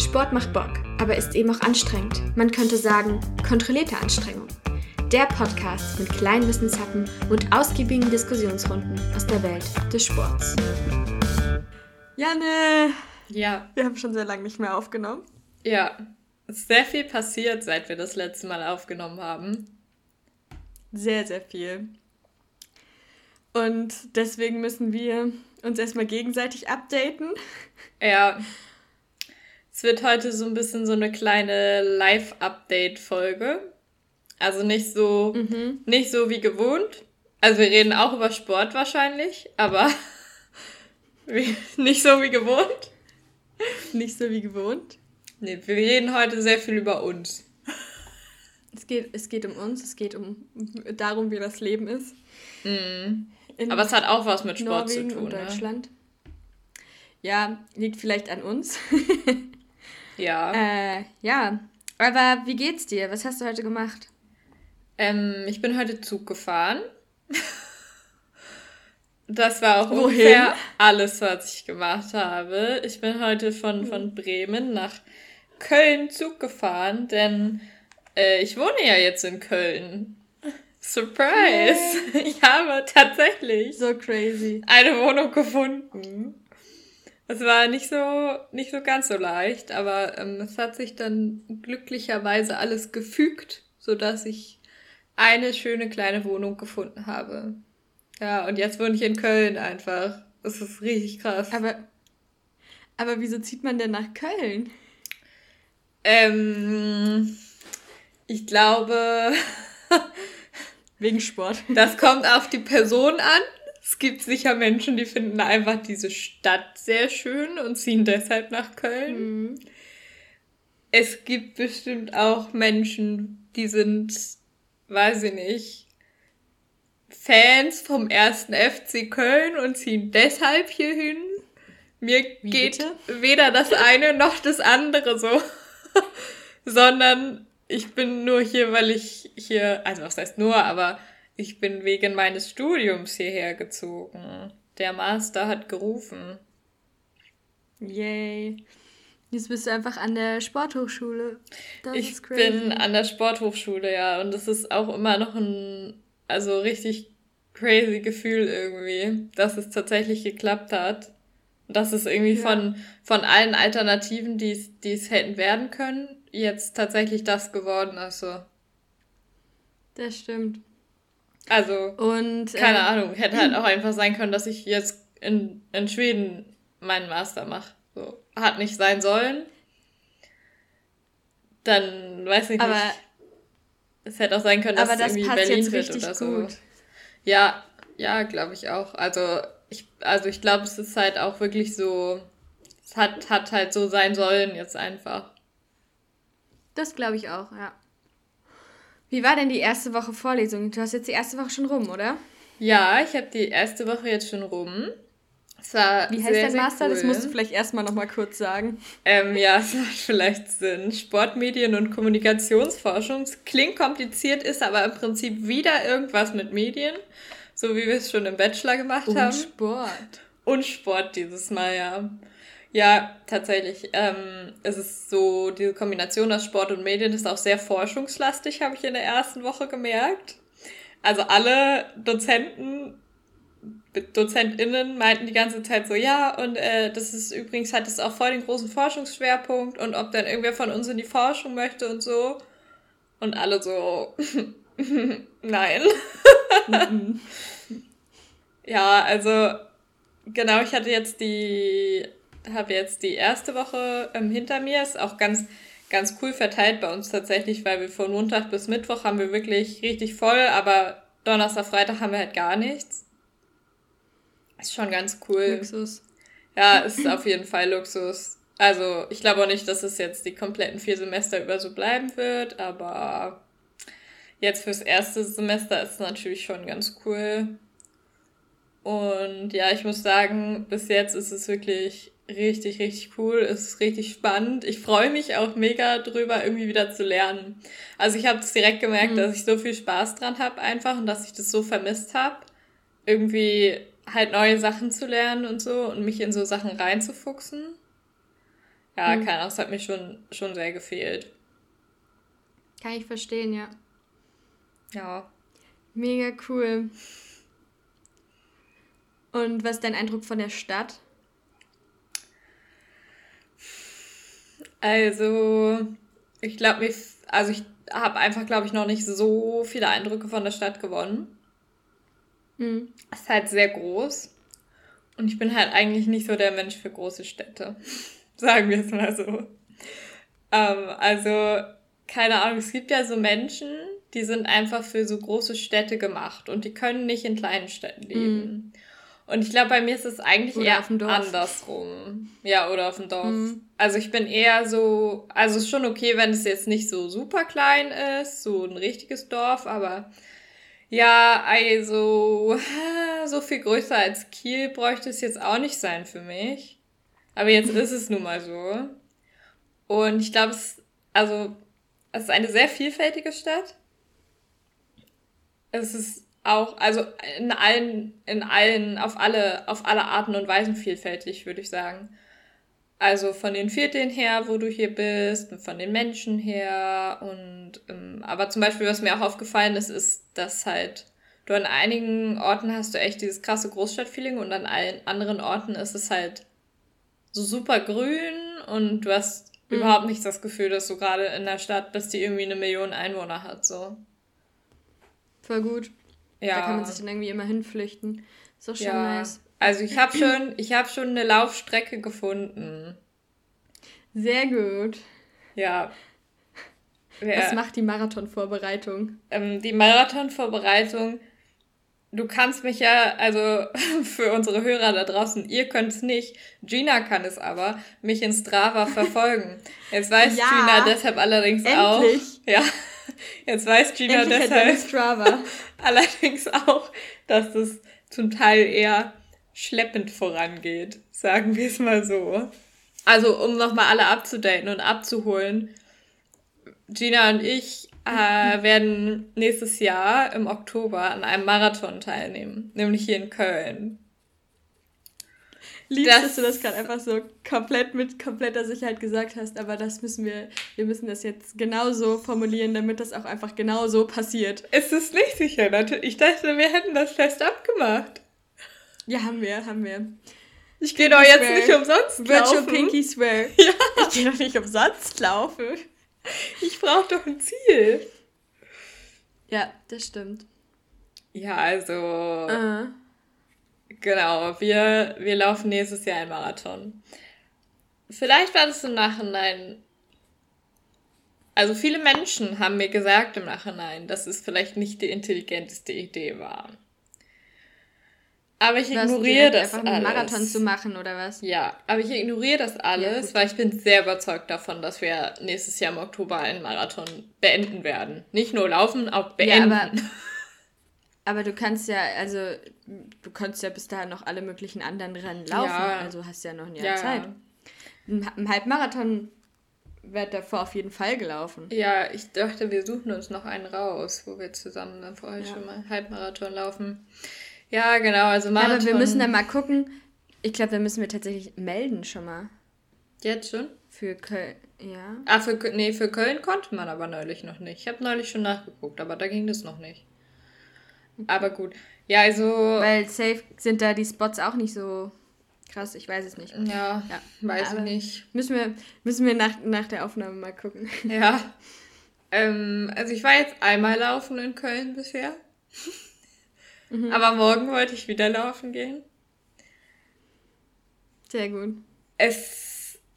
Sport macht Bock, aber ist eben auch anstrengend. Man könnte sagen, kontrollierte Anstrengung. Der Podcast mit kleinen Wissenshappen und ausgiebigen Diskussionsrunden aus der Welt des Sports. Janne! Ja. Wir haben schon sehr lange nicht mehr aufgenommen. Ja. Sehr viel passiert, seit wir das letzte Mal aufgenommen haben. Sehr, sehr viel. Und deswegen müssen wir uns erstmal gegenseitig updaten. Ja. Es wird heute so ein bisschen so eine kleine Live-Update-Folge. Also nicht so, mhm. nicht so wie gewohnt. Also wir reden auch über Sport wahrscheinlich, aber nicht so wie gewohnt. Nicht so wie gewohnt. Nee, wir reden heute sehr viel über uns. Es geht, es geht um uns, es geht um darum, wie das Leben ist. Mhm. Aber es hat auch was mit Sport Norwegen zu tun. Und ne? Deutschland. Ne? Ja, liegt vielleicht an uns. Ja. Äh, ja. Aber wie geht's dir? Was hast du heute gemacht? Ähm, ich bin heute Zug gefahren. Das war auch Wohin? ungefähr alles, was ich gemacht habe. Ich bin heute von, von Bremen nach Köln Zug gefahren, denn äh, ich wohne ja jetzt in Köln. Surprise! Yeah. Ich habe tatsächlich so crazy eine Wohnung gefunden. Es war nicht so, nicht so ganz so leicht, aber ähm, es hat sich dann glücklicherweise alles gefügt, sodass ich eine schöne kleine Wohnung gefunden habe. Ja, und jetzt wohne ich in Köln einfach. Das ist richtig krass. Aber, aber wieso zieht man denn nach Köln? Ähm, ich glaube. Wegen Sport. Das kommt auf die Person an. Es gibt sicher Menschen, die finden einfach diese Stadt sehr schön und ziehen deshalb nach Köln. Mhm. Es gibt bestimmt auch Menschen, die sind, weiß ich nicht, Fans vom ersten FC Köln und ziehen deshalb hier hin. Mir Wie geht bitte? weder das eine noch das andere so, sondern ich bin nur hier, weil ich hier, also was heißt nur, aber ich bin wegen meines Studiums hierher gezogen. Der Master hat gerufen. Yay. Jetzt bist du einfach an der Sporthochschule. Das ich bin an der Sporthochschule, ja. Und das ist auch immer noch ein, also richtig crazy Gefühl irgendwie, dass es tatsächlich geklappt hat. Dass es irgendwie ja. von, von allen Alternativen, die es hätten werden können, jetzt tatsächlich das geworden ist. So. Das stimmt. Also, und, keine äh, Ahnung, hätte halt auch einfach sein können, dass ich jetzt in, in Schweden meinen Master mache. So, hat nicht sein sollen. Dann weiß ich aber, nicht. Es hätte auch sein können, dass es irgendwie Berlin wird oder so. Gut. Ja, ja, glaube ich auch. Also ich, also ich glaube, es ist halt auch wirklich so, es hat, hat halt so sein sollen jetzt einfach. Das glaube ich auch, ja. Wie war denn die erste Woche Vorlesung? Du hast jetzt die erste Woche schon rum, oder? Ja, ich habe die erste Woche jetzt schon rum. Es war Wie heißt sehr, der Master? Cool. Das musst du vielleicht erstmal nochmal kurz sagen. Ähm, ja, es macht vielleicht Sinn. Sportmedien und Kommunikationsforschung. Klingt kompliziert, ist aber im Prinzip wieder irgendwas mit Medien. So wie wir es schon im Bachelor gemacht und haben. Und Sport. Und Sport dieses Mal, ja. Ja, tatsächlich. Ähm, es ist so, diese Kombination aus Sport und Medien ist auch sehr forschungslastig, habe ich in der ersten Woche gemerkt. Also alle Dozenten, DozentInnen meinten die ganze Zeit so, ja, und äh, das ist übrigens, hat es auch voll den großen Forschungsschwerpunkt und ob dann irgendwer von uns in die Forschung möchte und so. Und alle so, nein. ja, also genau, ich hatte jetzt die habe jetzt die erste Woche ähm, hinter mir. Ist auch ganz, ganz cool verteilt bei uns tatsächlich, weil wir von Montag bis Mittwoch haben wir wirklich richtig voll, aber Donnerstag, Freitag haben wir halt gar nichts. Ist schon ganz cool. Luxus. Ja, ist auf jeden Fall Luxus. Also, ich glaube auch nicht, dass es jetzt die kompletten vier Semester über so bleiben wird, aber jetzt fürs erste Semester ist es natürlich schon ganz cool. Und ja, ich muss sagen, bis jetzt ist es wirklich richtig, richtig cool. Es ist richtig spannend. Ich freue mich auch mega drüber, irgendwie wieder zu lernen. Also ich habe es direkt gemerkt, mhm. dass ich so viel Spaß dran habe einfach und dass ich das so vermisst habe. Irgendwie halt neue Sachen zu lernen und so und mich in so Sachen reinzufuchsen. ja, mhm. keine Ahnung, es hat mir schon, schon sehr gefehlt. Kann ich verstehen, ja. Ja. Mega cool. Und was ist dein Eindruck von der Stadt? Also, ich glaube, also ich habe einfach, glaube ich, noch nicht so viele Eindrücke von der Stadt gewonnen. Mhm. Es ist halt sehr groß. Und ich bin halt eigentlich nicht so der Mensch für große Städte. Sagen wir es mal so. Ähm, also, keine Ahnung, es gibt ja so Menschen, die sind einfach für so große Städte gemacht und die können nicht in kleinen Städten leben. Mhm. Und ich glaube, bei mir ist es eigentlich oder eher andersrum. Ja, oder auf dem Dorf. Mhm. Also ich bin eher so, also es ist schon okay, wenn es jetzt nicht so super klein ist, so ein richtiges Dorf, aber ja, also so viel größer als Kiel bräuchte es jetzt auch nicht sein für mich. Aber jetzt ist es nun mal so. Und ich glaube, es, also, es ist eine sehr vielfältige Stadt. Es ist auch, also in allen, in allen, auf alle, auf alle Arten und Weisen vielfältig, würde ich sagen. Also von den Vierteln her, wo du hier bist, von den Menschen her und ähm, aber zum Beispiel, was mir auch aufgefallen ist, ist, dass halt du an einigen Orten hast du echt dieses krasse Großstadtfeeling und an allen anderen Orten ist es halt so super grün und du hast mhm. überhaupt nicht das Gefühl, dass du gerade in der Stadt bist, die irgendwie eine Million Einwohner hat, so. Voll gut. Ja. Da kann man sich dann irgendwie immer hinflüchten. Ist doch schon ja. nice. Also ich habe schon, ich habe schon eine Laufstrecke gefunden. Sehr gut. Ja. Was macht die Marathonvorbereitung? Ähm, die Marathonvorbereitung, du kannst mich ja, also für unsere Hörer da draußen, ihr könnt es nicht, Gina kann es aber, mich in Strava verfolgen. Jetzt weiß ja, Gina deshalb allerdings endlich. auch. Ja. Jetzt weiß Gina endlich deshalb Strava. allerdings auch, dass es zum Teil eher schleppend vorangeht, sagen wir es mal so. Also, um nochmal alle abzudaten und abzuholen. Gina und ich äh, werden nächstes Jahr im Oktober an einem Marathon teilnehmen, nämlich hier in Köln. Liebst, das, dass du das gerade einfach so komplett mit kompletter Sicherheit gesagt hast, aber das müssen wir, wir müssen das jetzt genauso formulieren, damit das auch einfach genauso passiert. Es ist nicht sicher, natürlich. Ich dachte, wir hätten das fest abgemacht. Ja, haben wir, haben wir. Ich gehe doch jetzt nicht umsonst laufen. Virtual Pinky Swear. Ja. Ich gehe doch nicht umsonst laufen. Ich brauche doch ein Ziel. Ja, das stimmt. Ja, also. Uh. Genau, wir, wir laufen nächstes Jahr einen Marathon. Vielleicht war das im Nachhinein. Also viele Menschen haben mir gesagt im Nachhinein, dass es vielleicht nicht die intelligenteste Idee war. Aber ich ignoriere das einfach alles. Einen Marathon zu machen oder was? Ja, aber ich ignoriere das alles, ja, weil ich bin sehr überzeugt davon, dass wir nächstes Jahr im Oktober einen Marathon beenden werden. Nicht nur laufen, auch beenden. Ja, aber, du kannst ja, also du kannst ja bis dahin noch alle möglichen anderen Rennen laufen, ja. also hast ja noch ein Jahr ja. Zeit. Ein Halbmarathon wird davor auf jeden Fall gelaufen. Ja, ich dachte, wir suchen uns noch einen raus, wo wir zusammen dann vorher schon mal Halbmarathon laufen. Ja, genau, also Marathon. Aber wir müssen dann mal gucken. Ich glaube, da müssen wir tatsächlich melden schon mal. Jetzt schon? Für Köln, ja. Ah, für, nee, für Köln konnte man aber neulich noch nicht. Ich habe neulich schon nachgeguckt, aber da ging das noch nicht. Aber gut. Ja, also. Weil safe sind da die Spots auch nicht so krass, ich weiß es nicht. Ja, ja. weiß ich nicht. Müssen wir, müssen wir nach, nach der Aufnahme mal gucken. Ja. Ähm, also ich war jetzt einmal laufen in Köln bisher. Mhm. Aber morgen wollte ich wieder laufen gehen. Sehr gut. Es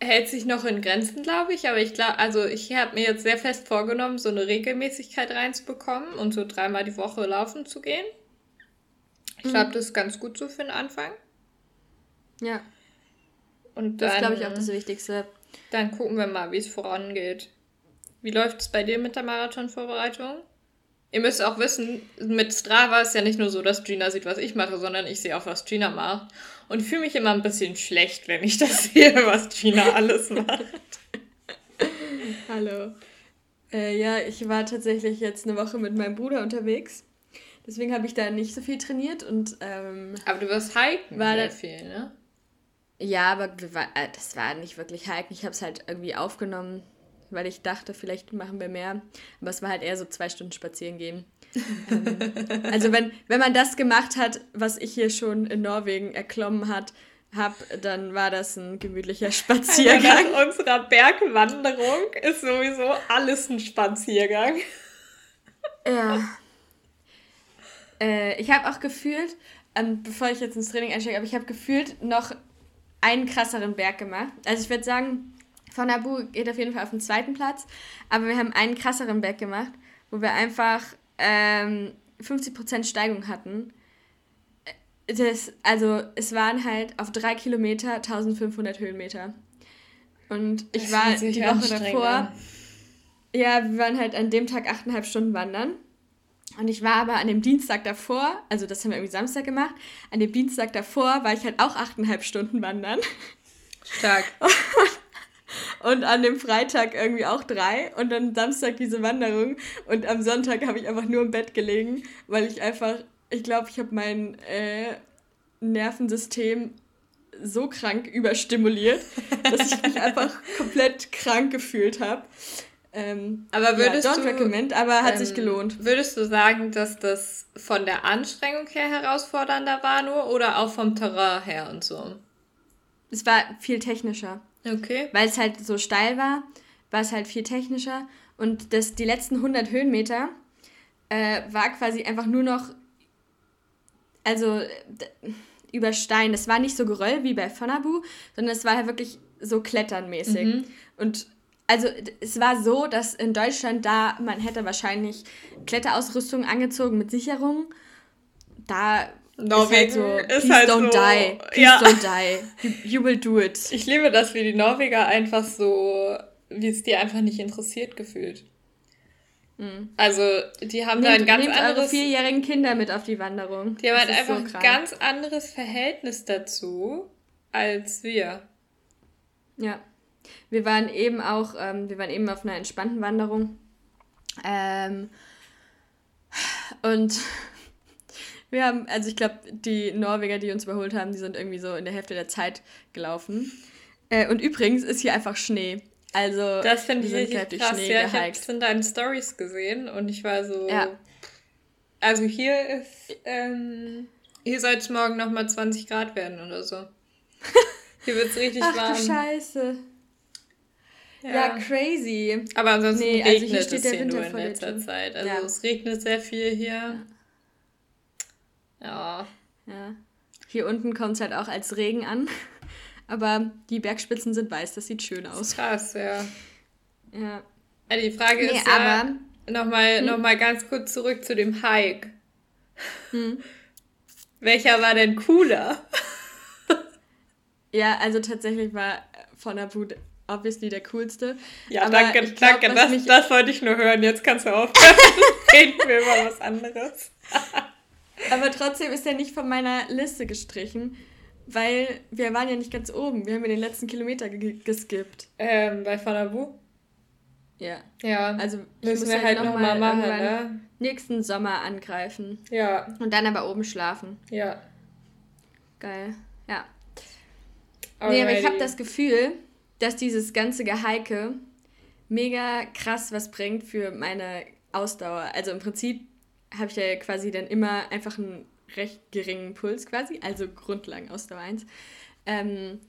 hält sich noch in Grenzen, glaube ich, aber ich glaube, also ich habe mir jetzt sehr fest vorgenommen, so eine Regelmäßigkeit reinzubekommen und so dreimal die Woche laufen zu gehen. Ich glaube, mhm. das ist ganz gut so für den Anfang. Ja. Und dann, das glaube ich auch das Wichtigste. Dann gucken wir mal, wie es vorangeht. Wie läuft es bei dir mit der Marathonvorbereitung? Ihr müsst auch wissen, mit Strava ist ja nicht nur so, dass Gina sieht, was ich mache, sondern ich sehe auch, was Gina macht. Und ich fühle mich immer ein bisschen schlecht, wenn ich das sehe, was Gina alles macht. Hallo. Äh, ja, ich war tatsächlich jetzt eine Woche mit meinem Bruder unterwegs. Deswegen habe ich da nicht so viel trainiert und. Ähm, Aber du wirst hiken war sehr viel, ne? Ja, aber äh, das war nicht wirklich Hiken. Ich habe es halt irgendwie aufgenommen, weil ich dachte, vielleicht machen wir mehr. Aber es war halt eher so zwei Stunden spazieren gehen. ähm, also wenn, wenn man das gemacht hat, was ich hier schon in Norwegen erklommen hat, hab, dann war das ein gemütlicher Spaziergang. Also nach unserer Bergwanderung ist sowieso alles ein Spaziergang. Ja. Äh, ich habe auch gefühlt, ähm, bevor ich jetzt ins Training einsteige, aber ich habe gefühlt noch einen krasseren Berg gemacht. Also ich würde sagen, von Abu geht auf jeden Fall auf den zweiten Platz, aber wir haben einen krasseren Berg gemacht, wo wir einfach ähm, 50% Steigung hatten. Das, also es waren halt auf drei Kilometer 1500 Höhenmeter. Und ich das war die Woche davor. Ja, wir waren halt an dem Tag achteinhalb Stunden wandern. Und ich war aber an dem Dienstag davor, also das haben wir irgendwie Samstag gemacht, an dem Dienstag davor war ich halt auch achteinhalb Stunden wandern. Stark. Und an dem Freitag irgendwie auch drei und dann Samstag diese Wanderung und am Sonntag habe ich einfach nur im Bett gelegen, weil ich einfach, ich glaube, ich habe mein äh, Nervensystem so krank überstimuliert, dass ich mich einfach komplett krank gefühlt habe. Ähm, aber würdest ja, don't du, recommend, aber hat ähm, sich gelohnt. Würdest du sagen, dass das von der Anstrengung her herausfordernder war nur oder auch vom Terrain her und so? Es war viel technischer. Okay. Weil es halt so steil war, war es halt viel technischer und das, die letzten 100 Höhenmeter äh, war quasi einfach nur noch, also über Stein. Das war nicht so Geröll wie bei Fonabu, sondern es war halt wirklich so kletternmäßig. Mhm. Und also es war so, dass in Deutschland da, man hätte wahrscheinlich Kletterausrüstung angezogen mit Sicherung. Da Norwegen ist halt so, ist halt don't so, die, please ja. don't die, you, you, will do it. Ich liebe das, wie die Norweger einfach so, wie es dir einfach nicht interessiert gefühlt. Mhm. Also, die haben nehmt, da ein ganz nehmt anderes... Eure vierjährigen Kinder mit auf die Wanderung. Die haben halt einfach so ein ganz anderes Verhältnis dazu als wir. Ja. Wir waren eben auch, ähm, wir waren eben auf einer entspannten Wanderung. Ähm, und wir haben, also ich glaube, die Norweger, die uns überholt haben, die sind irgendwie so in der Hälfte der Zeit gelaufen. Äh, und übrigens ist hier einfach Schnee. Also, das finde ich richtig krass. Schnee ja, ich habe es in deinen Stories gesehen und ich war so. Ja. Also hier ist, ähm, hier soll es morgen nochmal 20 Grad werden oder so. Hier wird es richtig Ach, warm. Ach du Scheiße. Ja. ja, crazy. Aber ansonsten nee, regnet also hier steht es hier nur in letzter Zeit. Also ja. es regnet sehr viel hier. Ja. Ja. Hier unten kommt es halt auch als Regen an. Aber die Bergspitzen sind weiß, das sieht schön aus. Krass, ja. Ja. die Frage nee, ist ja, nochmal hm? noch ganz kurz zurück zu dem Hike. Hm? Welcher war denn cooler? ja, also tatsächlich war von der Wut obviously der coolste. Ja, Aber danke, glaub, danke. Das, das wollte ich nur hören. Jetzt kannst du aufhören. Reden wir über was anderes. Aber trotzdem ist er nicht von meiner Liste gestrichen, weil wir waren ja nicht ganz oben. Wir haben ja den letzten Kilometer geskippt. Ähm, bei Fanabu? Ja. Ja. Also müssen wir halt, halt noch, machen, ne? Nächsten Sommer angreifen. Ja. Und dann aber oben schlafen. Ja. Geil. Ja. Alrighty. Nee, aber ich habe das Gefühl, dass dieses ganze Geheike mega krass was bringt für meine Ausdauer. Also im Prinzip habe ich ja quasi dann immer einfach einen recht geringen Puls quasi, also Grundlagenausdauer 1. Ähm,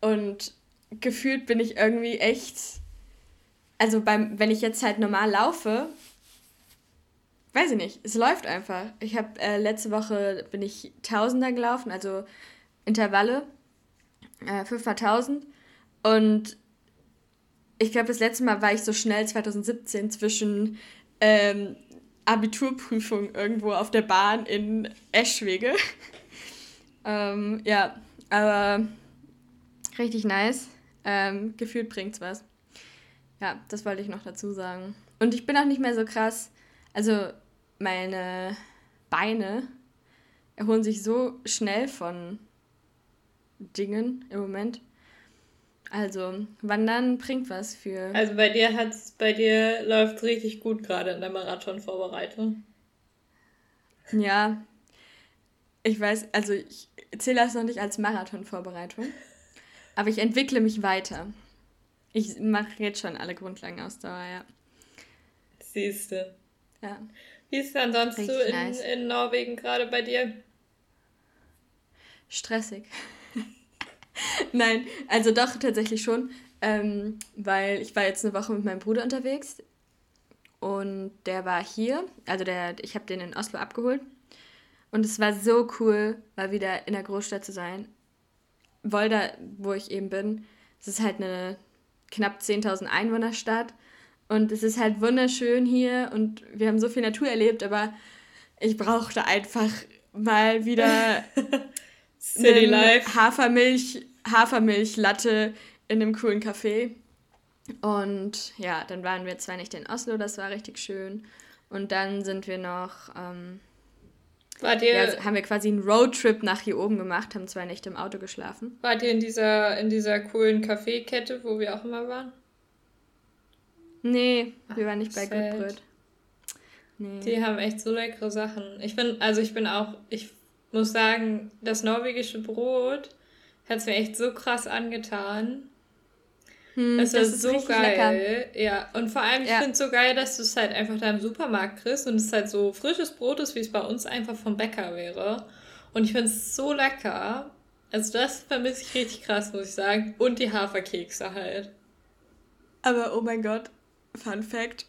und gefühlt bin ich irgendwie echt, also beim, wenn ich jetzt halt normal laufe, weiß ich nicht, es läuft einfach. Ich habe äh, letzte Woche bin ich Tausender gelaufen, also Intervalle, äh, 5x1000 und ich glaube, das letzte Mal war ich so schnell 2017 zwischen ähm, Abiturprüfung irgendwo auf der Bahn in Eschwege. ähm, ja, aber richtig nice. Ähm, gefühlt bringt's was. Ja, das wollte ich noch dazu sagen. Und ich bin auch nicht mehr so krass. Also, meine Beine erholen sich so schnell von Dingen im Moment. Also, Wandern bringt was für. Also bei dir hat's, bei dir läuft richtig gut gerade in der Marathonvorbereitung. Ja. Ich weiß, also ich zähle das noch nicht als Marathonvorbereitung. Aber ich entwickle mich weiter. Ich mache jetzt schon alle Grundlagenausdauer, ja. Siehste. Ja. Wie ist es ansonsten so in, nice. in Norwegen gerade bei dir? Stressig. Nein, also doch tatsächlich schon, ähm, weil ich war jetzt eine Woche mit meinem Bruder unterwegs und der war hier, also der, ich habe den in Oslo abgeholt und es war so cool, mal wieder in der Großstadt zu sein. Wolda, wo ich eben bin, es ist halt eine knapp 10.000 Einwohnerstadt und es ist halt wunderschön hier und wir haben so viel Natur erlebt, aber ich brauchte einfach mal wieder City Life. Hafermilch, Hafermilch-Latte in einem coolen Café. Und ja, dann waren wir zwei Nächte in Oslo, das war richtig schön. Und dann sind wir noch, ähm, Wart ihr, ja, haben wir quasi einen Roadtrip nach hier oben gemacht, haben zwei Nächte im Auto geschlafen. Wart ihr in dieser, in dieser coolen Kaffeekette, wo wir auch immer waren? Nee, wir waren nicht bei Gutbrot. Nee. Die haben echt so leckere Sachen. Ich bin, also ich bin auch, ich muss sagen, das norwegische Brot hat es mir echt so krass angetan. Hm, das, das ist so geil. Lecker. Ja, und vor allem, ich ja. finde es so geil, dass du es halt einfach da im Supermarkt kriegst und es halt so frisches Brot ist, wie es bei uns einfach vom Bäcker wäre. Und ich finde es so lecker. Also das vermisse ich richtig krass, muss ich sagen. Und die Haferkekse halt. Aber oh mein Gott, Fun Fact.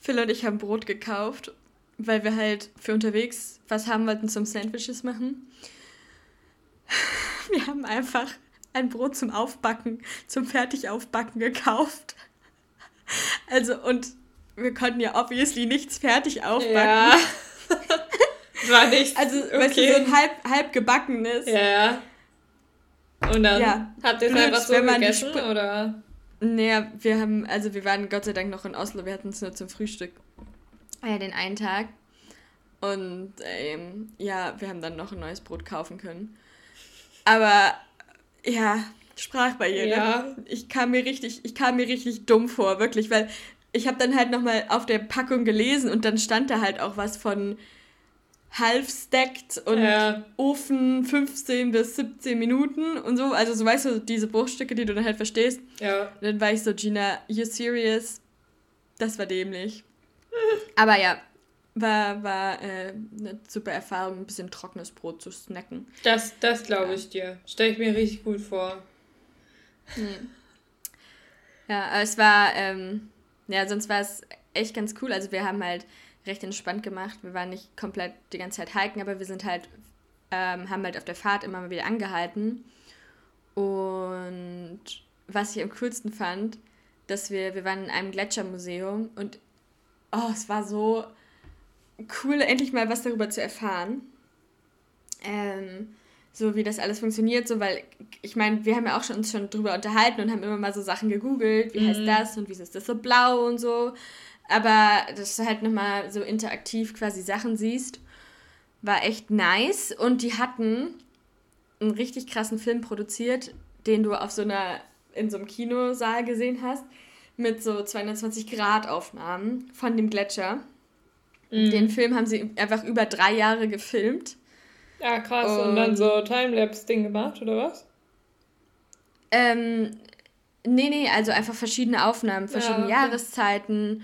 Phil und ich haben Brot gekauft, weil wir halt für unterwegs was haben wollten zum Sandwiches machen. Wir haben einfach ein Brot zum Aufbacken, zum Fertigaufbacken gekauft. Also, und wir konnten ja obviously nichts fertig aufbacken. Ja. War nichts. Also, okay. weißt du, so ein halb, halb gebackenes. Ja. Und dann ja. habt ihr es einfach so gegessen, oder? Naja, wir haben, also wir waren Gott sei Dank noch in Oslo, wir hatten es nur zum Frühstück. Ja, den einen Tag. Und ähm, ja, wir haben dann noch ein neues Brot kaufen können. Aber ja, Sprachbarriere. Ja. Ich kam mir richtig, ich kam mir richtig dumm vor, wirklich, weil ich habe dann halt nochmal auf der Packung gelesen und dann stand da halt auch was von half stacked und ja. Ofen 15 bis 17 Minuten und so. Also so weißt du, diese Bruchstücke, die du dann halt verstehst. Ja. Und dann war ich so, Gina, you serious? Das war dämlich. Aber ja, war, war äh, eine super Erfahrung, ein bisschen trockenes Brot zu snacken. Das, das glaube ich dir. Stelle ich mir richtig gut vor. Hm. Ja, aber es war, ähm, ja, sonst war es echt ganz cool. Also wir haben halt recht entspannt gemacht. Wir waren nicht komplett die ganze Zeit hiken, aber wir sind halt, ähm, haben halt auf der Fahrt immer mal wieder angehalten. Und was ich am coolsten fand, dass wir, wir waren in einem Gletschermuseum und oh, es war so cool, endlich mal was darüber zu erfahren. Ähm, so wie das alles funktioniert, so weil ich meine, wir haben ja auch schon uns schon drüber unterhalten und haben immer mal so Sachen gegoogelt, wie mhm. heißt das und wie ist das so blau und so. Aber dass du halt nochmal so interaktiv quasi Sachen siehst, war echt nice. Und die hatten einen richtig krassen Film produziert, den du auf so einer, in so einem Kinosaal gesehen hast, mit so 220 Grad Aufnahmen von dem Gletscher. Mhm. Den Film haben sie einfach über drei Jahre gefilmt. Ja, krass. Und, und dann so Timelapse-Ding gemacht, oder was? Ähm, nee, nee, also einfach verschiedene Aufnahmen, verschiedene ja, okay. Jahreszeiten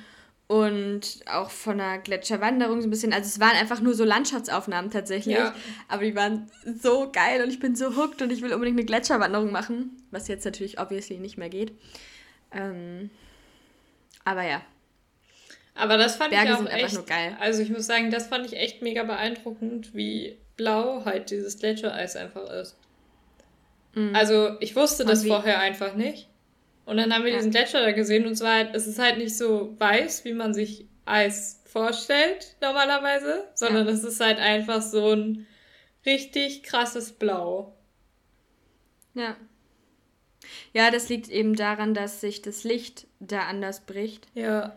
und auch von einer Gletscherwanderung so ein bisschen. Also es waren einfach nur so Landschaftsaufnahmen tatsächlich. Ja. Aber die waren so geil und ich bin so hooked und ich will unbedingt eine Gletscherwanderung machen. Was jetzt natürlich obviously nicht mehr geht. Ähm, aber ja. Aber das fand Berge ich auch echt, nur geil. Also ich muss sagen, das fand ich echt mega beeindruckend, wie blau halt dieses Gletschereis einfach ist. Mhm. Also ich wusste und das wie? vorher einfach nicht. Und dann haben wir ja. diesen Gletscher da gesehen und zwar, es ist halt nicht so weiß, wie man sich Eis vorstellt normalerweise, sondern ja. es ist halt einfach so ein richtig krasses Blau. Ja. Ja, das liegt eben daran, dass sich das Licht da anders bricht. Ja.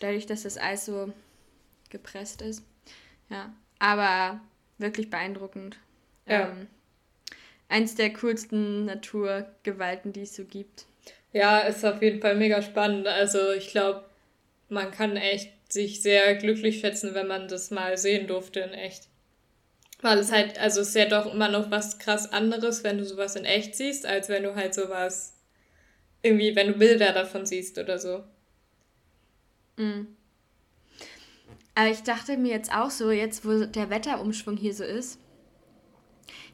Dadurch, dass das Eis so gepresst ist. Ja. Aber wirklich beeindruckend. Ja. Ähm, eins der coolsten Naturgewalten, die es so gibt. Ja, ist auf jeden Fall mega spannend. Also ich glaube, man kann echt sich sehr glücklich schätzen, wenn man das mal sehen durfte in echt. Weil es halt, also es ist ja doch immer noch was krass anderes, wenn du sowas in echt siehst, als wenn du halt sowas irgendwie, wenn du Bilder davon siehst oder so. Mhm. Aber ich dachte mir jetzt auch so, jetzt wo der Wetterumschwung hier so ist,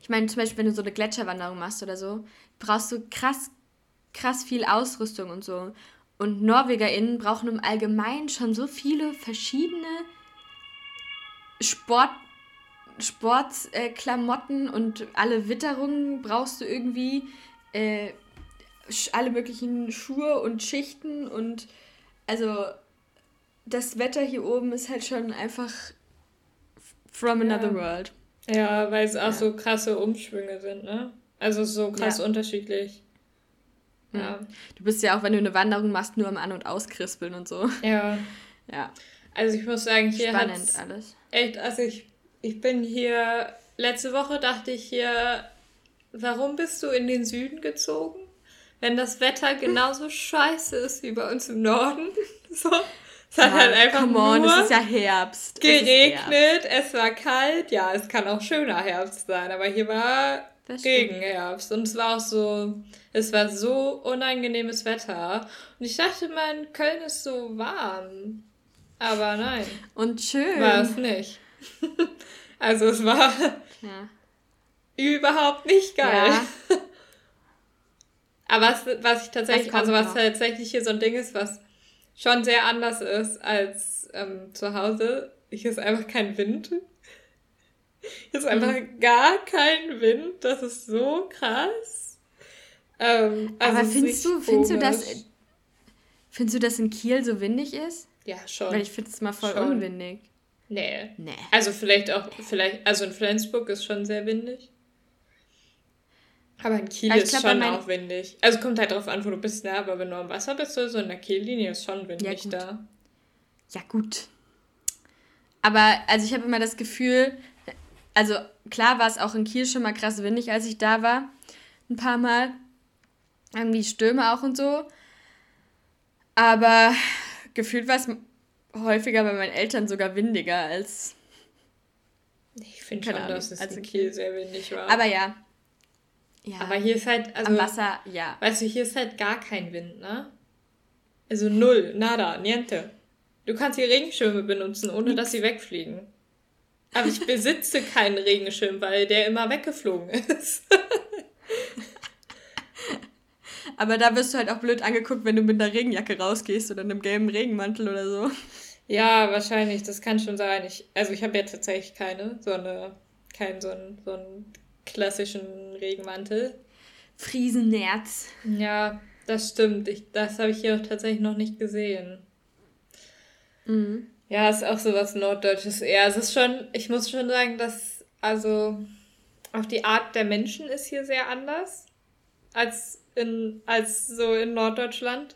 ich meine zum Beispiel, wenn du so eine Gletscherwanderung machst oder so, brauchst du krass, krass viel Ausrüstung und so. Und NorwegerInnen brauchen im Allgemeinen schon so viele verschiedene Sport, Sportklamotten äh, und alle Witterungen brauchst du irgendwie. Äh, alle möglichen Schuhe und Schichten und also das Wetter hier oben ist halt schon einfach from ja. another world. Ja, weil es auch ja. so krasse Umschwünge sind, ne? Also so krass ja. unterschiedlich. Ja. Du bist ja auch, wenn du eine Wanderung machst, nur am An- und Auskrispeln und so. Ja. Ja. Also ich muss sagen, hier hat alles. Echt, also ich, ich bin hier, letzte Woche dachte ich hier, warum bist du in den Süden gezogen? Wenn das Wetter genauso scheiße ist wie bei uns im Norden. So. Es hat halt einfach come on, nur es ist ja Herbst. Geregnet, es, Herbst. es war kalt. Ja, es kann auch schöner Herbst sein, aber hier war Regenherbst. Und es war auch so, es war so unangenehmes Wetter. Und ich dachte mal, in Köln ist so warm. Aber nein. Und schön. War es nicht. also es war ja. überhaupt nicht geil. Ja. Aber was, was ich tatsächlich, also was noch. tatsächlich hier so ein Ding ist, was schon sehr anders ist als ähm, zu Hause, hier ist einfach kein Wind. Hier ist einfach mhm. gar kein Wind. Das ist so krass. Ähm, also Aber findest du, findest du, dass, findest du, dass in Kiel so windig ist? Ja, schon. Weil ich finde es mal voll schon. unwindig. Nee. Nee. Also vielleicht auch, vielleicht, also in Flensburg ist schon sehr windig. Aber in Kiel also ist glaub, schon auch windig. Also kommt halt drauf an, wo du bist, ne? Aber wenn du am Wasser bist, so in der Kiellinie ist schon windig ja, da. Ja, gut. Aber also ich habe immer das Gefühl, also klar war es auch in Kiel schon mal krass windig, als ich da war. Ein paar Mal. Irgendwie Stürme auch und so. Aber gefühlt war es häufiger bei meinen Eltern sogar windiger als. Ich finde schon, Ahnung, dass es in Kiel sehr windig war. Aber ja, ja. Aber hier ist halt, also. Am Wasser, ja. Weißt du, hier ist halt gar kein Wind, ne? Also null, nada, niente. Du kannst hier Regenschirme benutzen, ohne dass sie wegfliegen. Aber ich besitze keinen Regenschirm, weil der immer weggeflogen ist. Aber da wirst du halt auch blöd angeguckt, wenn du mit einer Regenjacke rausgehst oder einem gelben Regenmantel oder so. Ja, wahrscheinlich, das kann schon sein. Ich, also ich habe ja tatsächlich keine, so eine, keinen so einen, so einen klassischen Regenmantel. Friesennerz. Ja, das stimmt. Ich, das habe ich hier auch tatsächlich noch nicht gesehen. Mhm. Ja, ist auch so was Norddeutsches eher. Es ist schon, ich muss schon sagen, dass, also, auch die Art der Menschen ist hier sehr anders als in, als so in Norddeutschland.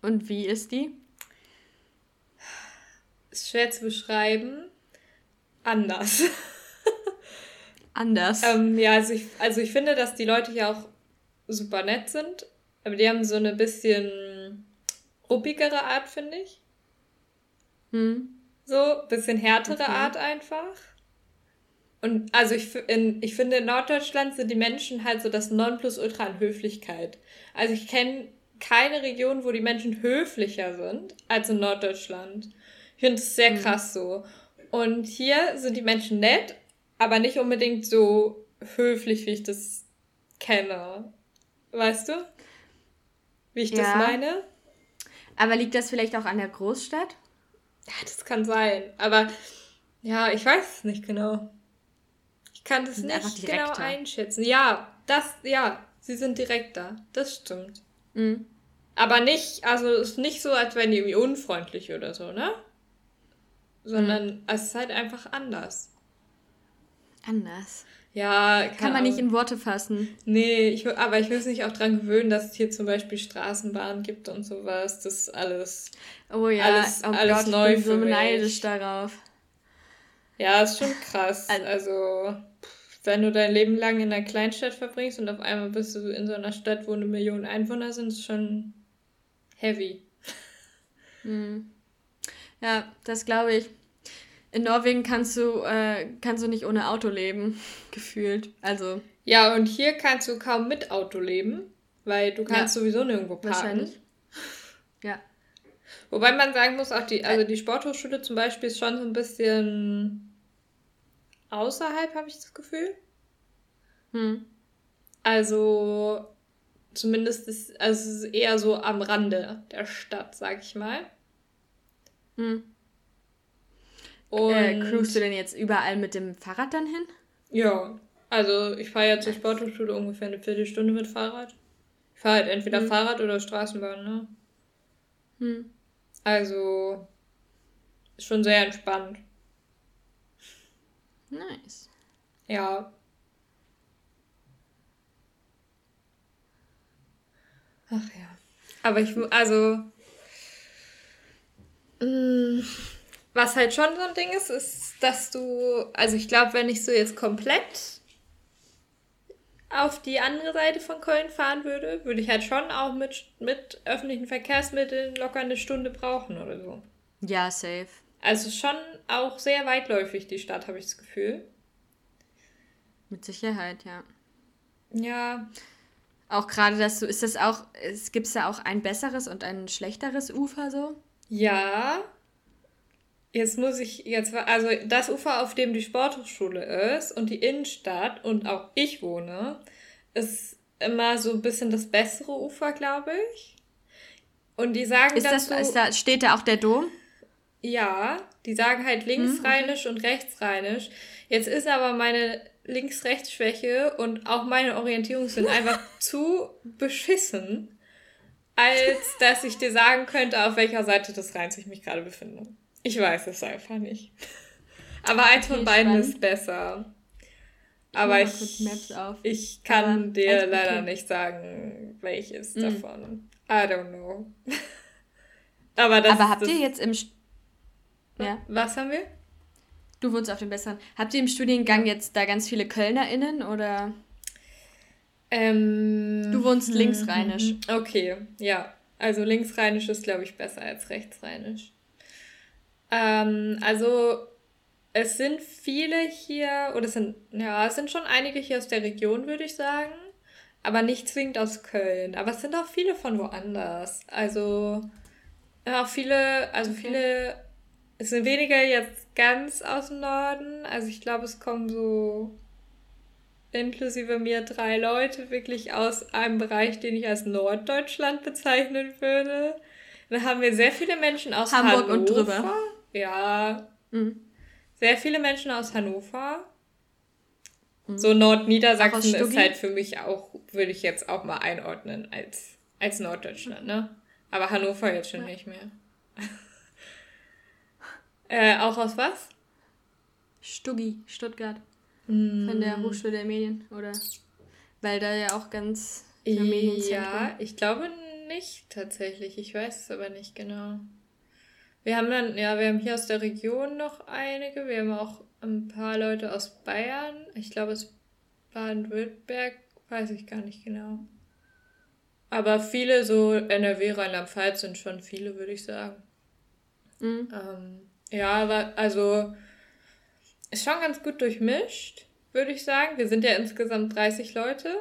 Und wie ist die? Ist schwer zu beschreiben. Anders. anders. Ähm, ja, also ich, also ich finde, dass die Leute hier auch super nett sind, aber die haben so eine bisschen ruppigere Art, finde ich. Hm. So, bisschen härtere okay. Art einfach. Und also ich, in, ich finde, in Norddeutschland sind die Menschen halt so das Nonplusultra an Höflichkeit. Also ich kenne keine Region, wo die Menschen höflicher sind als in Norddeutschland. Ich finde es sehr hm. krass so. Und hier sind die Menschen nett, aber nicht unbedingt so höflich, wie ich das kenne. Weißt du? Wie ich ja. das meine? Aber liegt das vielleicht auch an der Großstadt? Ja, das kann sein. Aber ja, ich weiß es nicht genau. Ich kann das nicht genau einschätzen. Ja, das, ja, sie sind direkter. Das stimmt. Mhm. Aber nicht, also es ist nicht so, als wären die irgendwie unfreundlich oder so, ne? Sondern mhm. es ist halt einfach anders. Anders. Ja, kann, kann man nicht in Worte fassen. Nee, ich, aber ich will es nicht auch daran gewöhnen, dass es hier zum Beispiel Straßenbahnen gibt und sowas. Das ist alles. Oh ja, alles, oh alles Gott, neu ich bin so neidisch darauf. Ja, ist schon krass. Also, wenn du dein Leben lang in einer Kleinstadt verbringst und auf einmal bist du in so einer Stadt, wo eine Million Einwohner sind, ist schon heavy. Hm. Ja, das glaube ich. In Norwegen kannst du, äh, kannst du nicht ohne Auto leben, gefühlt. Also. Ja, und hier kannst du kaum mit Auto leben, weil du kannst ja. sowieso nirgendwo parken. Wahrscheinlich. Ja. Wobei man sagen muss, auch die, also die Sporthochschule zum Beispiel ist schon so ein bisschen außerhalb, habe ich das Gefühl. Hm. Also zumindest ist, also es ist eher so am Rande der Stadt, sag ich mal. Hm. Äh, Und äh, cruist du denn jetzt überall mit dem Fahrrad dann hin? Ja, also ich fahre ja zur Sporthochschule ungefähr eine Viertelstunde mit Fahrrad. Ich fahre halt entweder hm. Fahrrad oder Straßenbahn, ne? Hm. Also ist schon sehr entspannt. Nice. Ja. Ach ja. Aber ich, also, mm, was halt schon so ein Ding ist, ist, dass du, also ich glaube, wenn ich so jetzt komplett auf die andere Seite von Köln fahren würde, würde ich halt schon auch mit, mit öffentlichen Verkehrsmitteln locker eine Stunde brauchen oder so. Ja, safe. Also schon auch sehr weitläufig, die Stadt, habe ich das Gefühl. Mit Sicherheit, ja. Ja. Auch gerade, dass du, ist das auch, es gibt da auch ein besseres und ein schlechteres Ufer so? Ja, Jetzt muss ich jetzt, also das Ufer, auf dem die Sporthochschule ist und die Innenstadt und auch ich wohne, ist immer so ein bisschen das bessere Ufer, glaube ich. Und die sagen ist dazu, das, ist da, steht da auch der Dom? Ja, die sagen halt linksrheinisch hm, okay. und rechtsrheinisch. Jetzt ist aber meine Links-Rechts-Schwäche und auch meine Orientierung sind einfach zu beschissen, als dass ich dir sagen könnte, auf welcher Seite des Rheins ich mich gerade befinde. Ich weiß es einfach nicht. Aber eins von beiden spannend. ist besser. Aber ich, ich kann Aber dir leider okay. nicht sagen, welches mhm. davon. I don't know. Aber, das, Aber habt das, ihr jetzt im... St ja. Was haben wir? Du wohnst auf dem Besseren. Habt ihr im Studiengang jetzt da ganz viele KölnerInnen oder... Ähm, du wohnst linksrheinisch. Okay, ja. Also linksrheinisch ist, glaube ich, besser als rechtsrheinisch. Ähm, also es sind viele hier, oder es sind, ja, es sind schon einige hier aus der Region, würde ich sagen. Aber nicht zwingend aus Köln. Aber es sind auch viele von woanders. Also auch viele, also okay. viele, es sind weniger jetzt ganz aus dem Norden. Also ich glaube, es kommen so inklusive mir drei Leute wirklich aus einem Bereich, den ich als Norddeutschland bezeichnen würde. Dann haben wir sehr viele Menschen aus Hamburg Hannover. und drüber. Ja. Mhm. Sehr viele Menschen aus Hannover. Mhm. So Nordniedersachsen ist halt für mich auch, würde ich jetzt auch mal einordnen als, als Norddeutschland, ne? Aber Hannover jetzt schon ja. nicht mehr. äh, auch aus was? Stuggi, Stuttgart. Mm. Von der Hochschule der Medien, oder? Weil da ja auch ganz Ja, ich glaube nicht tatsächlich. Ich weiß es aber nicht genau. Wir haben dann, ja, wir haben hier aus der Region noch einige. Wir haben auch ein paar Leute aus Bayern. Ich glaube, es Baden-Württemberg, weiß ich gar nicht genau. Aber viele, so NRW, Rheinland-Pfalz sind schon viele, würde ich sagen. Mhm. Ähm, ja, aber also ist schon ganz gut durchmischt, würde ich sagen. Wir sind ja insgesamt 30 Leute,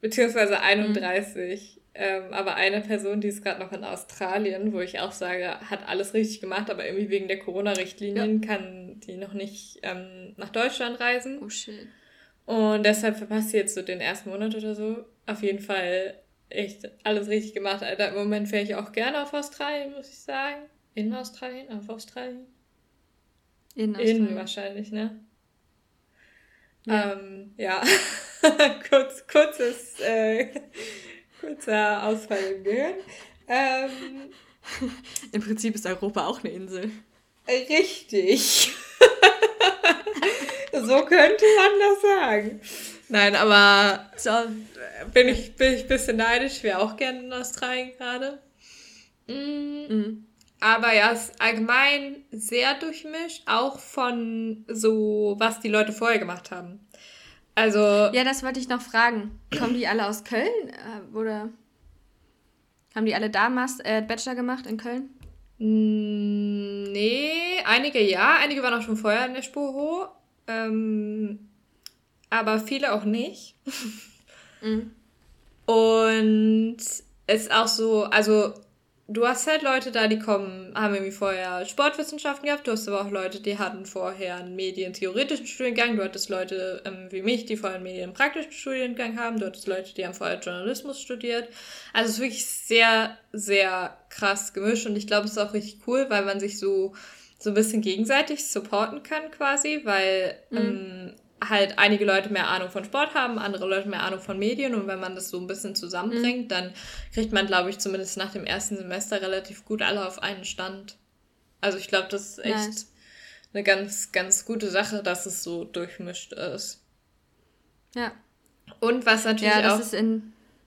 beziehungsweise 31. Mhm. Ähm, aber eine Person, die ist gerade noch in Australien, wo ich auch sage, hat alles richtig gemacht, aber irgendwie wegen der Corona-Richtlinien ja. kann die noch nicht ähm, nach Deutschland reisen. Oh shit. Und deshalb verpasst sie jetzt so den ersten Monat oder so. Auf jeden Fall echt alles richtig gemacht, Alter. Im Moment wäre ich auch gerne auf Australien, muss ich sagen. In Australien? Auf Australien? In Australien. In wahrscheinlich, ne? Ja. Ähm, ja. Kurz, kurzes äh, Kurzer Ausfall im Gehirn. Ähm, Im Prinzip ist Europa auch eine Insel. Richtig. so könnte man das sagen. Nein, aber so, bin, ich, bin ich ein bisschen neidisch. Ich wäre auch gerne in Australien gerade. Mhm. Mhm. Aber ja, es ist allgemein sehr durchmischt, auch von so, was die Leute vorher gemacht haben. Also. Ja, das wollte ich noch fragen. Kommen die alle aus Köln? Äh, oder haben die alle da Master, äh, Bachelor gemacht in Köln? Nee, einige ja. Einige waren auch schon vorher in der Spur Ähm, aber viele auch nicht. Mhm. Und es ist auch so, also du hast halt Leute da, die kommen, haben irgendwie vorher Sportwissenschaften gehabt, du hast aber auch Leute, die hatten vorher einen medientheoretischen Studiengang, du hattest Leute ähm, wie mich, die vorher einen medienpraktischen Studiengang haben, du hattest Leute, die haben vorher Journalismus studiert. Also es ist wirklich sehr, sehr krass gemischt und ich glaube, es ist auch richtig cool, weil man sich so, so ein bisschen gegenseitig supporten kann quasi, weil mhm. ähm, halt einige Leute mehr Ahnung von Sport haben, andere Leute mehr Ahnung von Medien und wenn man das so ein bisschen zusammenbringt, mhm. dann kriegt man, glaube ich, zumindest nach dem ersten Semester relativ gut alle auf einen Stand. Also ich glaube, das ist echt nice. eine ganz, ganz gute Sache, dass es so durchmischt ist. Ja. Und was natürlich ja, auch,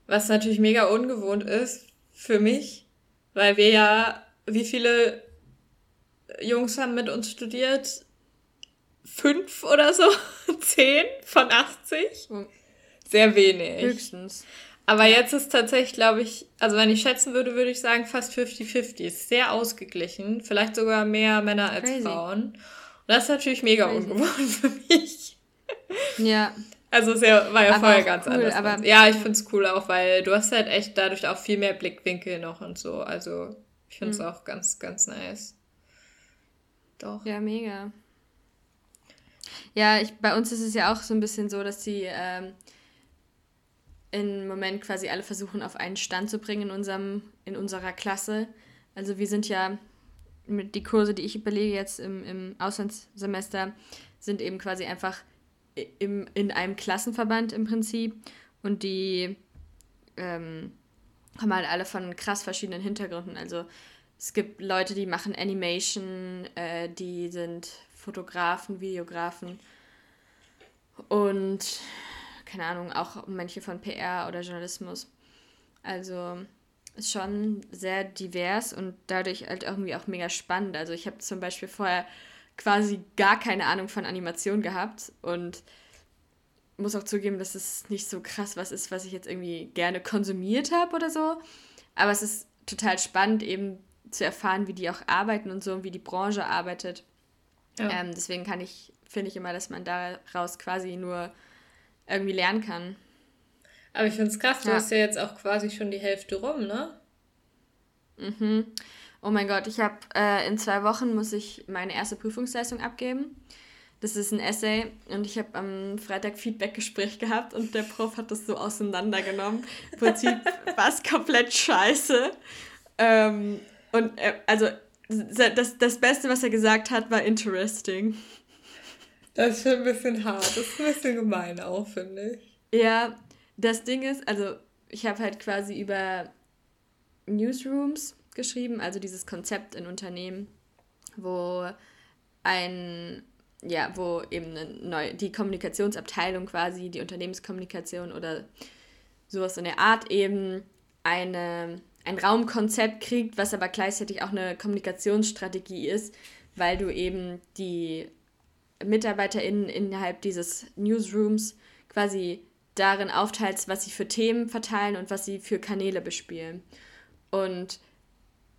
was natürlich mega ungewohnt ist für mich, weil wir ja, wie viele Jungs haben mit uns studiert? Fünf oder so, zehn von 80. Sehr wenig. Höchstens. Aber jetzt ist tatsächlich, glaube ich, also wenn ich schätzen würde, würde ich sagen fast 50-50. Ist sehr ausgeglichen. Vielleicht sogar mehr Männer als Crazy. Frauen. Und das ist natürlich mega Crazy. ungewohnt für mich. Ja. Also es war ja aber vorher ganz cool, anders. Aber ja, ich finde es cool auch, weil du hast halt echt dadurch auch viel mehr Blickwinkel noch und so. Also ich finde es mhm. auch ganz, ganz nice. Doch. Ja, mega. Ja, ich, bei uns ist es ja auch so ein bisschen so, dass sie ähm, im Moment quasi alle versuchen, auf einen Stand zu bringen in, unserem, in unserer Klasse. Also wir sind ja, mit die Kurse, die ich belege jetzt im, im Auslandssemester, sind eben quasi einfach im, in einem Klassenverband im Prinzip. Und die ähm, haben halt alle von krass verschiedenen Hintergründen. Also es gibt Leute, die machen Animation, äh, die sind Fotografen, Videografen und keine Ahnung, auch manche von PR oder Journalismus. Also ist schon sehr divers und dadurch halt irgendwie auch mega spannend. Also ich habe zum Beispiel vorher quasi gar keine Ahnung von Animation gehabt und muss auch zugeben, dass es nicht so krass was ist, was ich jetzt irgendwie gerne konsumiert habe oder so. Aber es ist total spannend, eben zu erfahren, wie die auch arbeiten und so und wie die Branche arbeitet. Ja. Ähm, deswegen kann ich, finde ich immer, dass man daraus quasi nur irgendwie lernen kann. Aber ich finde es krass, du ja. hast ja jetzt auch quasi schon die Hälfte rum, ne? Mhm. Oh mein Gott, ich habe äh, in zwei Wochen muss ich meine erste Prüfungsleistung abgeben. Das ist ein Essay und ich habe am Freitag Feedbackgespräch gehabt und der Prof hat das so auseinandergenommen. Im Prinzip war es komplett scheiße. Ähm, und äh, also das, das Beste, was er gesagt hat, war interesting. Das ist schon ein bisschen hart. Das ist ein bisschen gemein auch, finde ich. Ja, das Ding ist, also ich habe halt quasi über Newsrooms geschrieben, also dieses Konzept in Unternehmen, wo ein, ja, wo eben eine neue, die Kommunikationsabteilung quasi, die Unternehmenskommunikation oder sowas in der Art eben eine ein Raumkonzept kriegt, was aber gleichzeitig auch eine Kommunikationsstrategie ist, weil du eben die MitarbeiterInnen innerhalb dieses Newsrooms quasi darin aufteilst, was sie für Themen verteilen und was sie für Kanäle bespielen. Und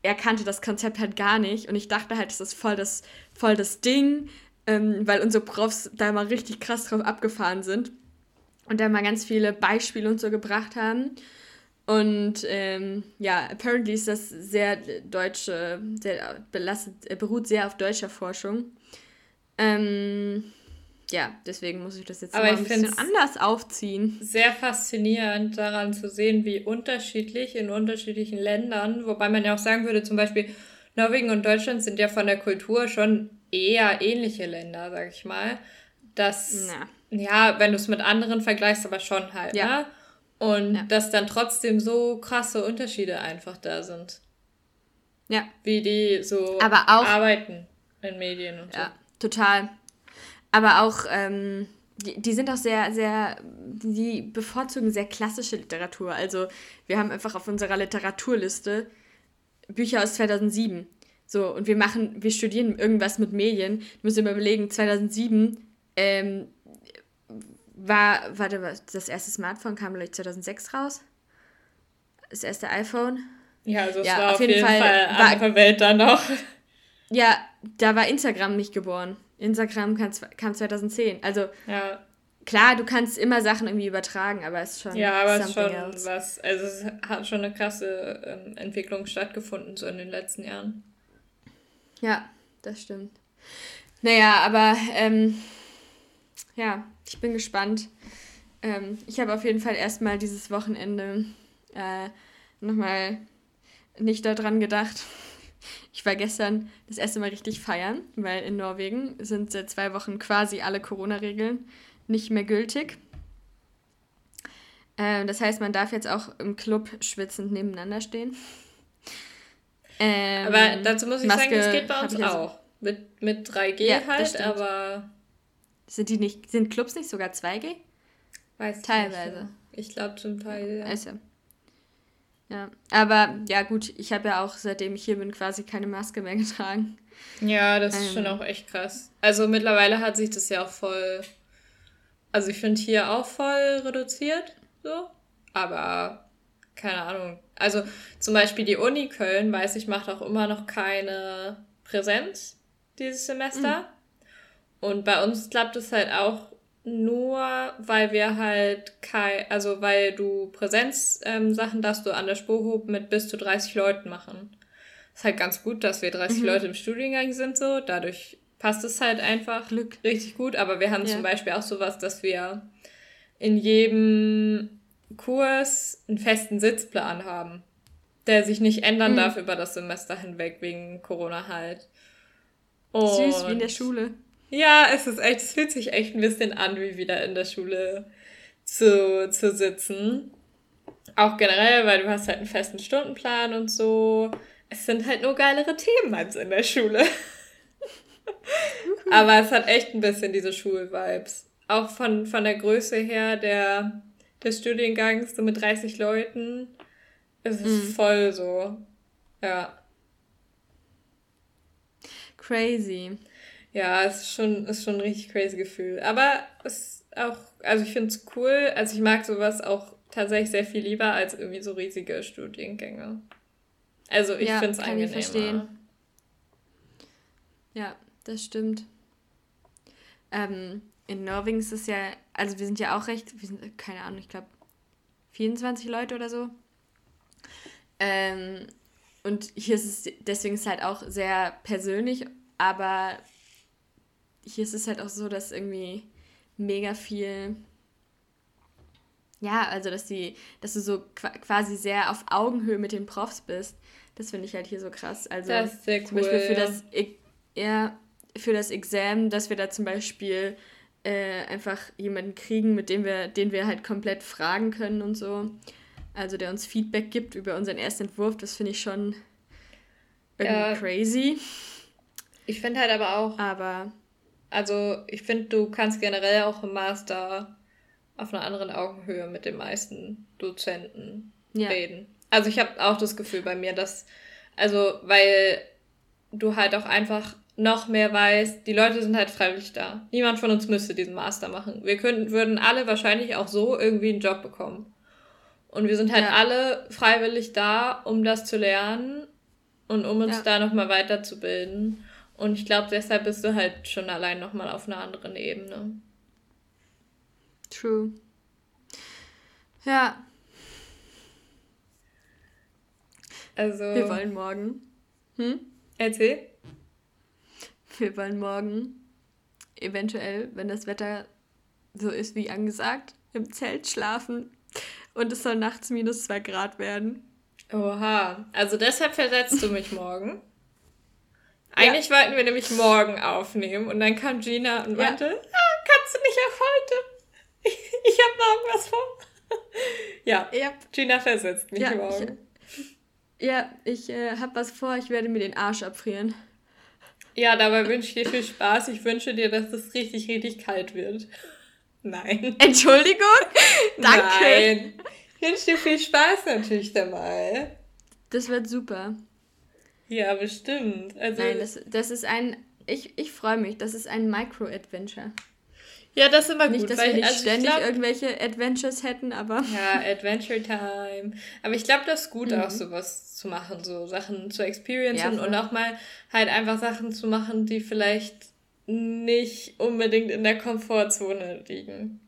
er kannte das Konzept halt gar nicht und ich dachte halt, das ist voll das, voll das Ding, ähm, weil unsere Profs da mal richtig krass drauf abgefahren sind und da mal ganz viele Beispiele und so gebracht haben. Und ähm, ja, apparently ist das sehr deutsche, sehr belastet, beruht sehr auf deutscher Forschung. Ähm, ja, deswegen muss ich das jetzt Aber mal ein bisschen anders aufziehen. Sehr faszinierend daran zu sehen, wie unterschiedlich in unterschiedlichen Ländern, wobei man ja auch sagen würde, zum Beispiel Norwegen und Deutschland sind ja von der Kultur schon eher ähnliche Länder, sag ich mal. Das, Na. ja, wenn du es mit anderen vergleichst, aber schon halt, ja. ne? Und ja. dass dann trotzdem so krasse Unterschiede einfach da sind. Ja. Wie die so auch, arbeiten in Medien und so. Ja, total. Aber auch, ähm, die, die sind auch sehr, sehr, die bevorzugen sehr klassische Literatur. Also wir haben einfach auf unserer Literaturliste Bücher aus 2007. So, und wir machen, wir studieren irgendwas mit Medien. Ich muss mir überlegen, 2007, ähm, war, warte, das erste Smartphone kam, glaube ich, 2006 raus. Das erste iPhone. Ja, also es ja, war auf, jeden, jeden Fall, Fall andere Welt dann noch. Ja, da war Instagram nicht geboren. Instagram kam, kam 2010. Also ja. klar, du kannst immer Sachen irgendwie übertragen, aber es ist schon. Ja, aber es ist schon else. was. Also es hat schon eine krasse ähm, Entwicklung stattgefunden, so in den letzten Jahren. Ja, das stimmt. Naja, aber ähm, ja, ich bin gespannt. Ähm, ich habe auf jeden Fall erstmal dieses Wochenende äh, nochmal nicht daran gedacht. Ich war gestern das erste Mal richtig feiern, weil in Norwegen sind seit zwei Wochen quasi alle Corona-Regeln nicht mehr gültig. Ähm, das heißt, man darf jetzt auch im Club schwitzend nebeneinander stehen. Ähm, aber dazu muss ich Maske sagen, das geht bei uns also auch. Mit, mit 3G ja, halt, aber. Sind, die nicht, sind Clubs nicht sogar 2G? Weiß Teilweise. Nicht. Ich glaube zum Teil. Ja. Also. Ja, aber ja gut, ich habe ja auch seitdem ich hier bin quasi keine Maske mehr getragen. Ja, das ist schon ähm. auch echt krass. Also mittlerweile hat sich das ja auch voll, also ich finde hier auch voll reduziert, so, aber keine Ahnung. Also zum Beispiel die Uni Köln, weiß ich, macht auch immer noch keine Präsenz dieses Semester. Mhm. Und bei uns klappt es halt auch nur weil wir halt kein, also weil du Präsenzsachen ähm, darfst du an der Spurhub mit bis zu 30 Leuten machen. Ist halt ganz gut, dass wir 30 mhm. Leute im Studiengang sind so, dadurch passt es halt einfach Glück. richtig gut, aber wir haben ja. zum Beispiel auch sowas, dass wir in jedem Kurs einen festen Sitzplan haben, der sich nicht ändern mhm. darf über das Semester hinweg wegen Corona halt. Und Süß, wie in der Schule. Ja, es ist echt, es fühlt sich echt ein bisschen an, wie wieder in der Schule zu, zu sitzen. Auch generell, weil du hast halt einen festen Stundenplan und so. Es sind halt nur geilere Themen als in der Schule. Aber es hat echt ein bisschen diese Schulvibes. Auch von, von der Größe her der, des Studiengangs, so mit 30 Leuten. Es ist mm. voll so. Ja. Crazy. Ja, es ist schon, ist schon ein richtig crazy Gefühl. Aber es ist auch, also ich finde es cool. Also ich mag sowas auch tatsächlich sehr viel lieber als irgendwie so riesige Studiengänge. Also ich ja, finde es angenehmer. Ich verstehen. Ja, das stimmt. Ähm, in Norwegen ist es ja, also wir sind ja auch recht, wir sind, keine Ahnung, ich glaube 24 Leute oder so. Ähm, und hier ist es, deswegen ist es halt auch sehr persönlich, aber hier ist es halt auch so, dass irgendwie mega viel. Ja, also dass die, dass du so quasi sehr auf Augenhöhe mit den Profs bist. Das finde ich halt hier so krass. Also das ist sehr cool. Zum Beispiel für das, ja, für das Examen, dass wir da zum Beispiel äh, einfach jemanden kriegen, mit dem wir, den wir halt komplett fragen können und so. Also der uns Feedback gibt über unseren ersten Entwurf, das finde ich schon irgendwie ja. crazy. Ich finde halt aber auch. Aber also ich finde, du kannst generell auch im Master auf einer anderen Augenhöhe mit den meisten Dozenten ja. reden. Also ich habe auch das Gefühl bei mir, dass, also weil du halt auch einfach noch mehr weißt, die Leute sind halt freiwillig da. Niemand von uns müsste diesen Master machen. Wir könnten, würden alle wahrscheinlich auch so irgendwie einen Job bekommen. Und wir sind halt ja. alle freiwillig da, um das zu lernen und um uns ja. da nochmal weiterzubilden. Und ich glaube, deshalb bist du halt schon allein nochmal auf einer anderen Ebene. True. Ja. Also. Wir wollen morgen. Hm? Erzähl. Wir wollen morgen eventuell, wenn das Wetter so ist wie angesagt, im Zelt schlafen. Und es soll nachts minus zwei Grad werden. Oha. Also deshalb versetzt du mich morgen. Eigentlich ja. wollten wir nämlich morgen aufnehmen und dann kam Gina und meinte, ja. ah, kannst du nicht auch heute? Ich, ich habe morgen was vor. ja, ja, Gina versetzt mich morgen. Ich, ja, ich äh, habe was vor, ich werde mir den Arsch abfrieren. Ja, dabei wünsche ich dir viel Spaß. Ich wünsche dir, dass es richtig, richtig kalt wird. Nein. Entschuldigung? Danke. Nein. Ich wünsche dir viel Spaß natürlich dabei. Das wird super. Ja, bestimmt. Also Nein, das, das ist ein. Ich, ich freue mich, das ist ein Micro-Adventure. Ja, das ist immer nicht, gut. Dass weil wir nicht also ständig glaub, irgendwelche Adventures hätten, aber. Ja, Adventure Time. Aber ich glaube, das ist gut, mhm. auch sowas zu machen, so Sachen zu experiencen ja, und auch mal halt einfach Sachen zu machen, die vielleicht nicht unbedingt in der Komfortzone liegen.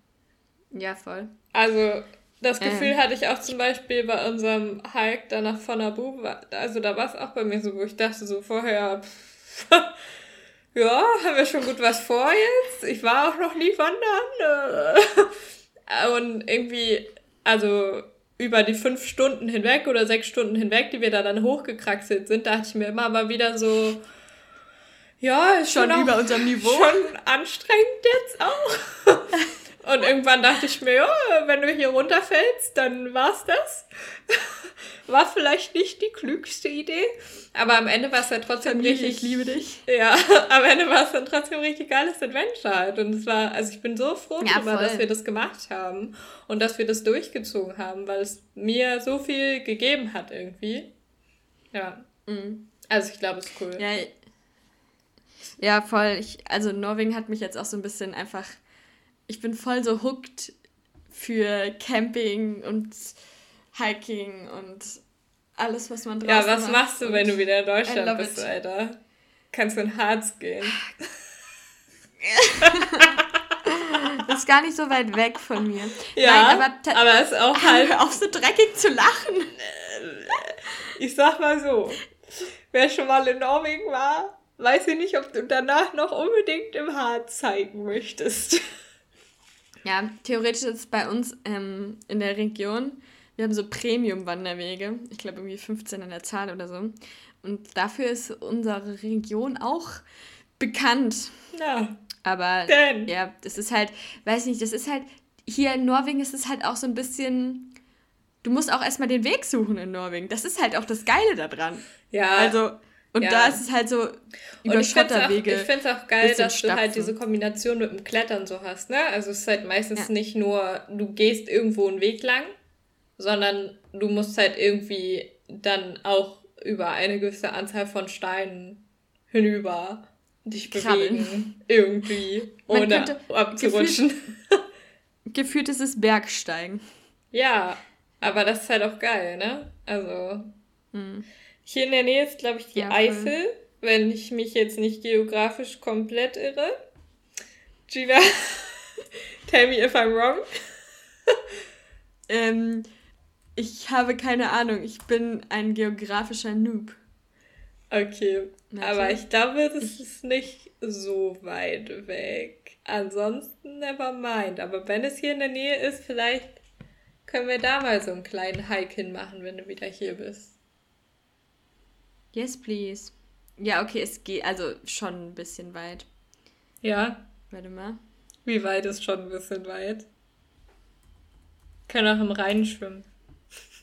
Ja, voll. Also, das Gefühl ähm. hatte ich auch zum Beispiel bei unserem Hike danach von Abu. Also, da war es auch bei mir so, wo ich dachte so vorher, pff, ja, haben wir schon gut was vor jetzt. Ich war auch noch nie wandern. Und irgendwie, also über die fünf Stunden hinweg oder sechs Stunden hinweg, die wir da dann hochgekraxelt sind, dachte ich mir immer mal wieder so, ja, ist schon, schon über unserem Niveau. Schon anstrengend jetzt auch. Und irgendwann dachte ich mir, ja, wenn du hier runterfällst, dann war's das. War vielleicht nicht die klügste Idee, aber am Ende war es ja trotzdem Familie, richtig. Ich liebe dich. Ja, am Ende war es dann trotzdem ein richtig geiles Adventure halt. Und es war, also ich bin so froh ja, darüber, dass wir das gemacht haben und dass wir das durchgezogen haben, weil es mir so viel gegeben hat irgendwie. Ja. Mhm. Also ich glaube, es ist cool. Ja, ja, voll. Ich, also Norwegen hat mich jetzt auch so ein bisschen einfach. Ich bin voll so hooked für Camping und Hiking und alles, was man draußen Ja, was machst du, wenn du wieder in Deutschland bist, it. Alter? Kannst du in Harz gehen? das ist gar nicht so weit weg von mir. Ja, Nein, aber, aber es ist auch halt... Hör auf, so dreckig zu lachen. Ich sag mal so, wer schon mal in Norwegen war, weiß ich nicht, ob du danach noch unbedingt im Harz zeigen möchtest. Ja, theoretisch ist es bei uns ähm, in der Region wir haben so Premium-Wanderwege. Ich glaube irgendwie 15 an der Zahl oder so. Und dafür ist unsere Region auch bekannt. Ja. Aber denn? ja, das ist halt, weiß nicht, das ist halt, hier in Norwegen ist es halt auch so ein bisschen, du musst auch erstmal den Weg suchen in Norwegen. Das ist halt auch das Geile daran. Ja. Also, und ja. da ist es halt so über ich Schotterwege. Auch, ich finde es auch geil, dass Stapfen. du halt diese Kombination mit dem Klettern so hast, ne? Also es ist halt meistens ja. nicht nur, du gehst irgendwo einen Weg lang, sondern du musst halt irgendwie dann auch über eine gewisse Anzahl von Steinen hinüber dich Krabbeln. bewegen. Irgendwie, ohne abzurutschen. Gefühlt, gefühlt ist es Bergsteigen. Ja, aber das ist halt auch geil, ne? Also, hm. Hier in der Nähe ist, glaube ich, die ja, Eifel, wenn ich mich jetzt nicht geografisch komplett irre. Gina, tell me if I'm wrong. ähm, ich habe keine Ahnung. Ich bin ein geografischer Noob. Okay. Warte. Aber ich glaube, das ist nicht so weit weg. Ansonsten never mind. Aber wenn es hier in der Nähe ist, vielleicht können wir da mal so einen kleinen Hike hinmachen, wenn du wieder hier bist. Yes, please. Ja, okay, es geht also schon ein bisschen weit. Ja. Warte mal. Wie weit ist schon ein bisschen weit? Können auch im Rhein schwimmen.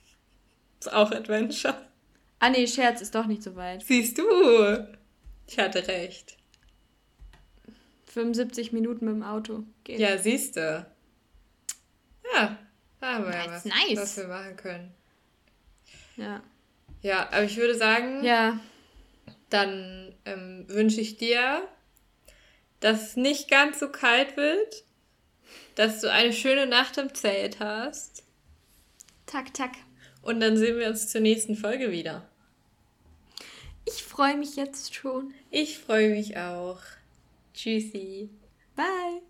Ist auch Adventure. Ah nee, Scherz ist doch nicht so weit. Siehst du? Ich hatte recht. 75 Minuten mit dem Auto. Geht. Ja, siehst du. Ja, da haben wir ja was, nice. was wir machen können. Ja. Ja, aber ich würde sagen, ja. dann ähm, wünsche ich dir, dass es nicht ganz so kalt wird, dass du eine schöne Nacht im Zelt hast. Tak, tak. Und dann sehen wir uns zur nächsten Folge wieder. Ich freue mich jetzt schon. Ich freue mich auch. Tschüssi. Bye.